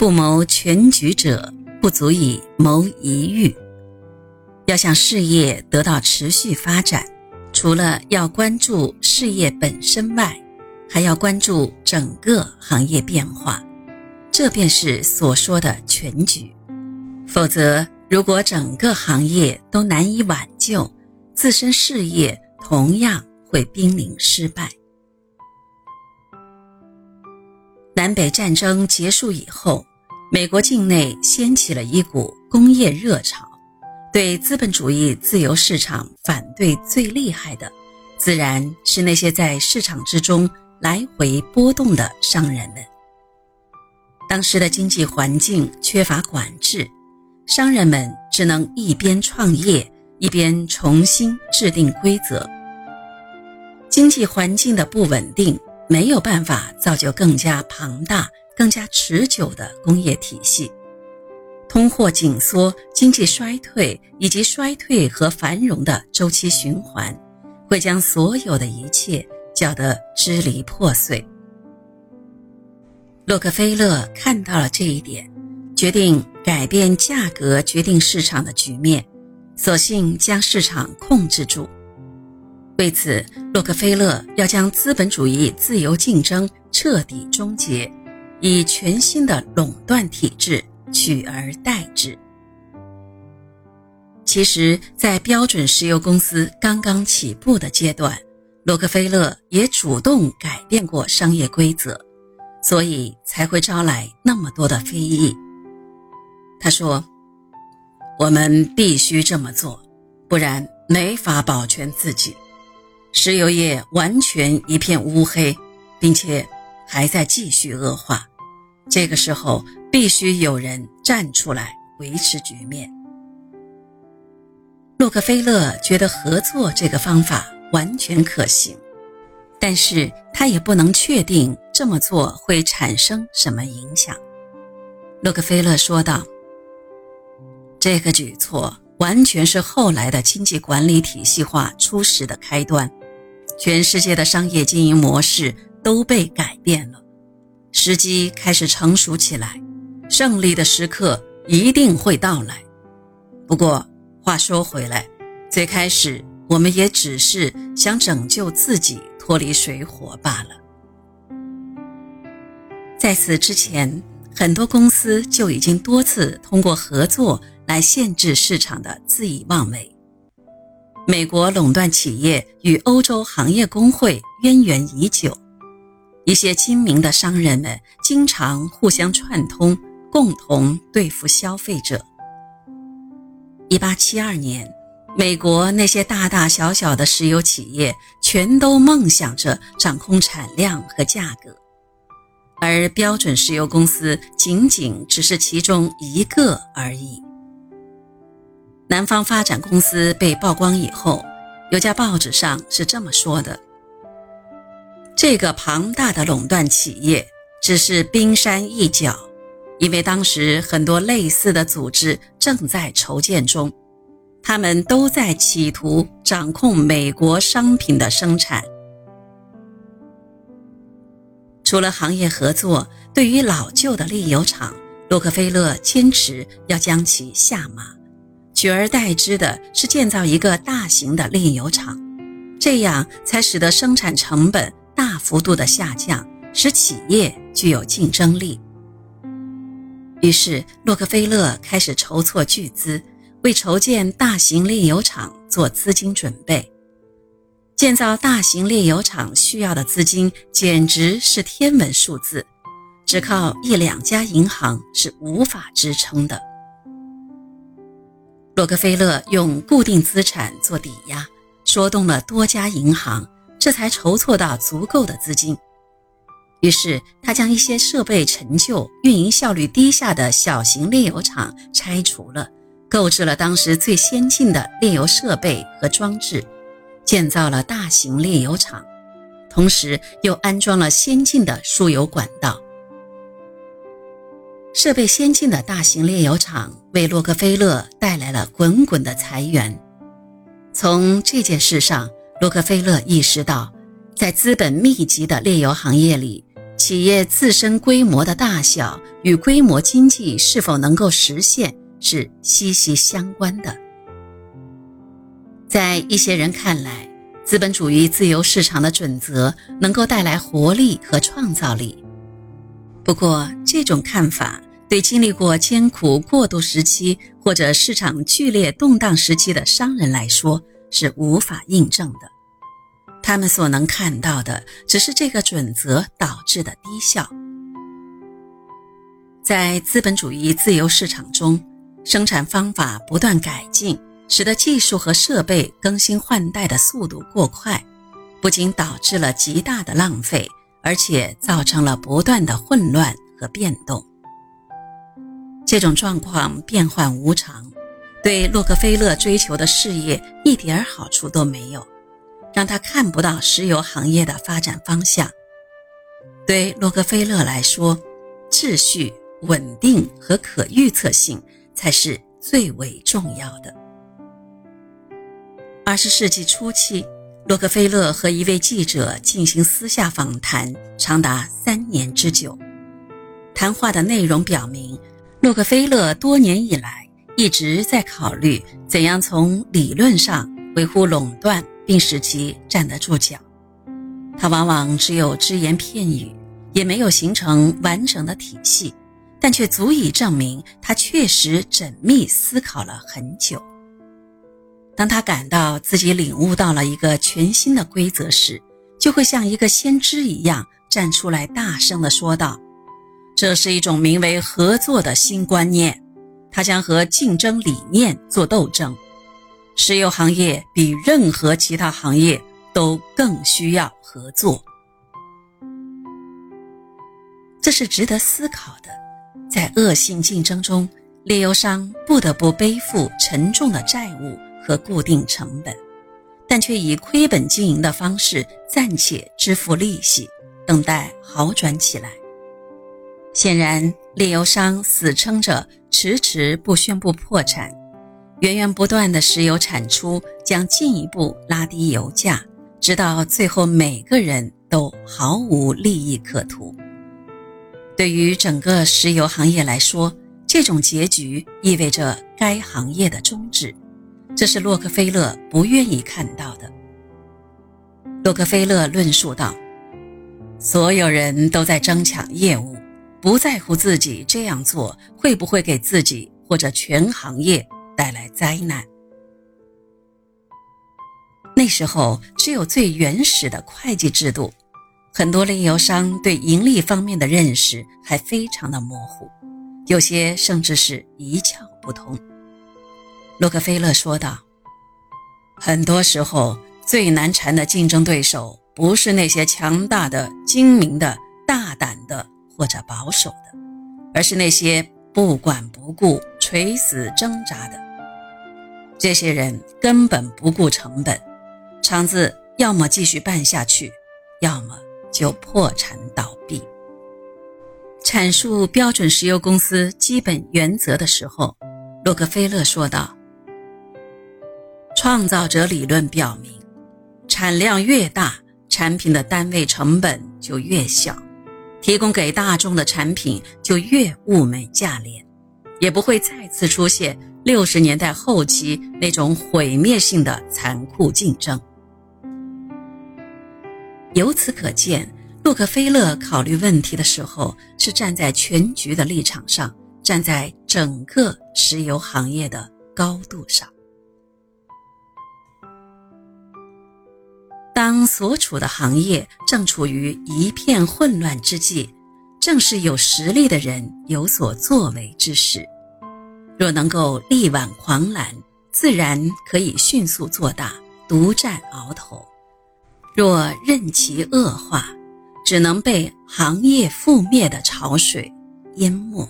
不谋全局者，不足以谋一域。要想事业得到持续发展，除了要关注事业本身外，还要关注整个行业变化，这便是所说的全局。否则，如果整个行业都难以挽救，自身事业同样会濒临失败。南北战争结束以后，美国境内掀起了一股工业热潮。对资本主义自由市场反对最厉害的，自然是那些在市场之中来回波动的商人们。当时的经济环境缺乏管制，商人们只能一边创业，一边重新制定规则。经济环境的不稳定，没有办法造就更加庞大、更加持久的工业体系。通货紧缩、经济衰退以及衰退和繁荣的周期循环，会将所有的一切搅得支离破碎。洛克菲勒看到了这一点，决定改变价格决定市场的局面，索性将市场控制住。为此，洛克菲勒要将资本主义自由竞争彻底终结，以全新的垄断体制。取而代之。其实，在标准石油公司刚刚起步的阶段，洛克菲勒也主动改变过商业规则，所以才会招来那么多的非议。他说：“我们必须这么做，不然没法保全自己。石油业完全一片乌黑，并且还在继续恶化。这个时候。”必须有人站出来维持局面。洛克菲勒觉得合作这个方法完全可行，但是他也不能确定这么做会产生什么影响。洛克菲勒说道：“这个举措完全是后来的经济管理体系化初始的开端，全世界的商业经营模式都被改变了，时机开始成熟起来。”胜利的时刻一定会到来。不过话说回来，最开始我们也只是想拯救自己脱离水火罢了。在此之前，很多公司就已经多次通过合作来限制市场的恣意妄为。美国垄断企业与欧洲行业工会渊源已久，一些精明的商人们经常互相串通。共同对付消费者。一八七二年，美国那些大大小小的石油企业全都梦想着掌控产量和价格，而标准石油公司仅仅只是其中一个而已。南方发展公司被曝光以后，有家报纸上是这么说的：“这个庞大的垄断企业只是冰山一角。”因为当时很多类似的组织正在筹建中，他们都在企图掌控美国商品的生产。除了行业合作，对于老旧的炼油厂，洛克菲勒坚持要将其下马，取而代之的是建造一个大型的炼油厂，这样才使得生产成本大幅度的下降，使企业具有竞争力。于是，洛克菲勒开始筹措巨资，为筹建大型炼油厂做资金准备。建造大型炼油厂需要的资金简直是天文数字，只靠一两家银行是无法支撑的。洛克菲勒用固定资产做抵押，说动了多家银行，这才筹措到足够的资金。于是，他将一些设备陈旧、运营效率低下的小型炼油厂拆除了，购置了当时最先进的炼油设备和装置，建造了大型炼油厂，同时又安装了先进的输油管道。设备先进的大型炼油厂为洛克菲勒带来了滚滚的财源。从这件事上，洛克菲勒意识到，在资本密集的炼油行业里。企业自身规模的大小与规模经济是否能够实现是息息相关的。在一些人看来，资本主义自由市场的准则能够带来活力和创造力。不过，这种看法对经历过艰苦过渡时期或者市场剧烈动荡时期的商人来说是无法印证的。他们所能看到的只是这个准则导致的低效。在资本主义自由市场中，生产方法不断改进，使得技术和设备更新换代的速度过快，不仅导致了极大的浪费。而且造成了不断的混乱和变动。这种状况变幻无常，对洛克菲勒追求的事业一点好处都没有，让他看不到石油行业的发展方向。对洛克菲勒来说，秩序、稳定和可预测性才是最为重要的。二十世纪初期。洛克菲勒和一位记者进行私下访谈，长达三年之久。谈话的内容表明，洛克菲勒多年以来一直在考虑怎样从理论上维护垄断，并使其站得住脚。他往往只有只言片语，也没有形成完整的体系，但却足以证明他确实缜密思考了很久。当他感到自己领悟到了一个全新的规则时，就会像一个先知一样站出来，大声地说道：“这是一种名为合作的新观念，它将和竞争理念做斗争。石油行业比任何其他行业都更需要合作。”这是值得思考的。在恶性竞争中，炼油商不得不背负沉重的债务。和固定成本，但却以亏本经营的方式暂且支付利息，等待好转起来。显然，炼油商死撑着，迟迟不宣布破产，源源不断的石油产出将进一步拉低油价，直到最后每个人都毫无利益可图。对于整个石油行业来说，这种结局意味着该行业的终止。这是洛克菲勒不愿意看到的。洛克菲勒论述道：“所有人都在争抢业务，不在乎自己这样做会不会给自己或者全行业带来灾难。那时候只有最原始的会计制度，很多炼油商对盈利方面的认识还非常的模糊，有些甚至是一窍不通。”洛克菲勒说道：“很多时候，最难缠的竞争对手不是那些强大的、精明的、大胆的或者保守的，而是那些不管不顾、垂死挣扎的。这些人根本不顾成本，厂子要么继续办下去，要么就破产倒闭。”阐述标准石油公司基本原则的时候，洛克菲勒说道。创造者理论表明，产量越大，产品的单位成本就越小，提供给大众的产品就越物美价廉，也不会再次出现六十年代后期那种毁灭性的残酷竞争。由此可见，洛克菲勒考虑问题的时候是站在全局的立场上，站在整个石油行业的高度上。当所处的行业正处于一片混乱之际，正是有实力的人有所作为之时。若能够力挽狂澜，自然可以迅速做大，独占鳌头；若任其恶化，只能被行业覆灭的潮水淹没。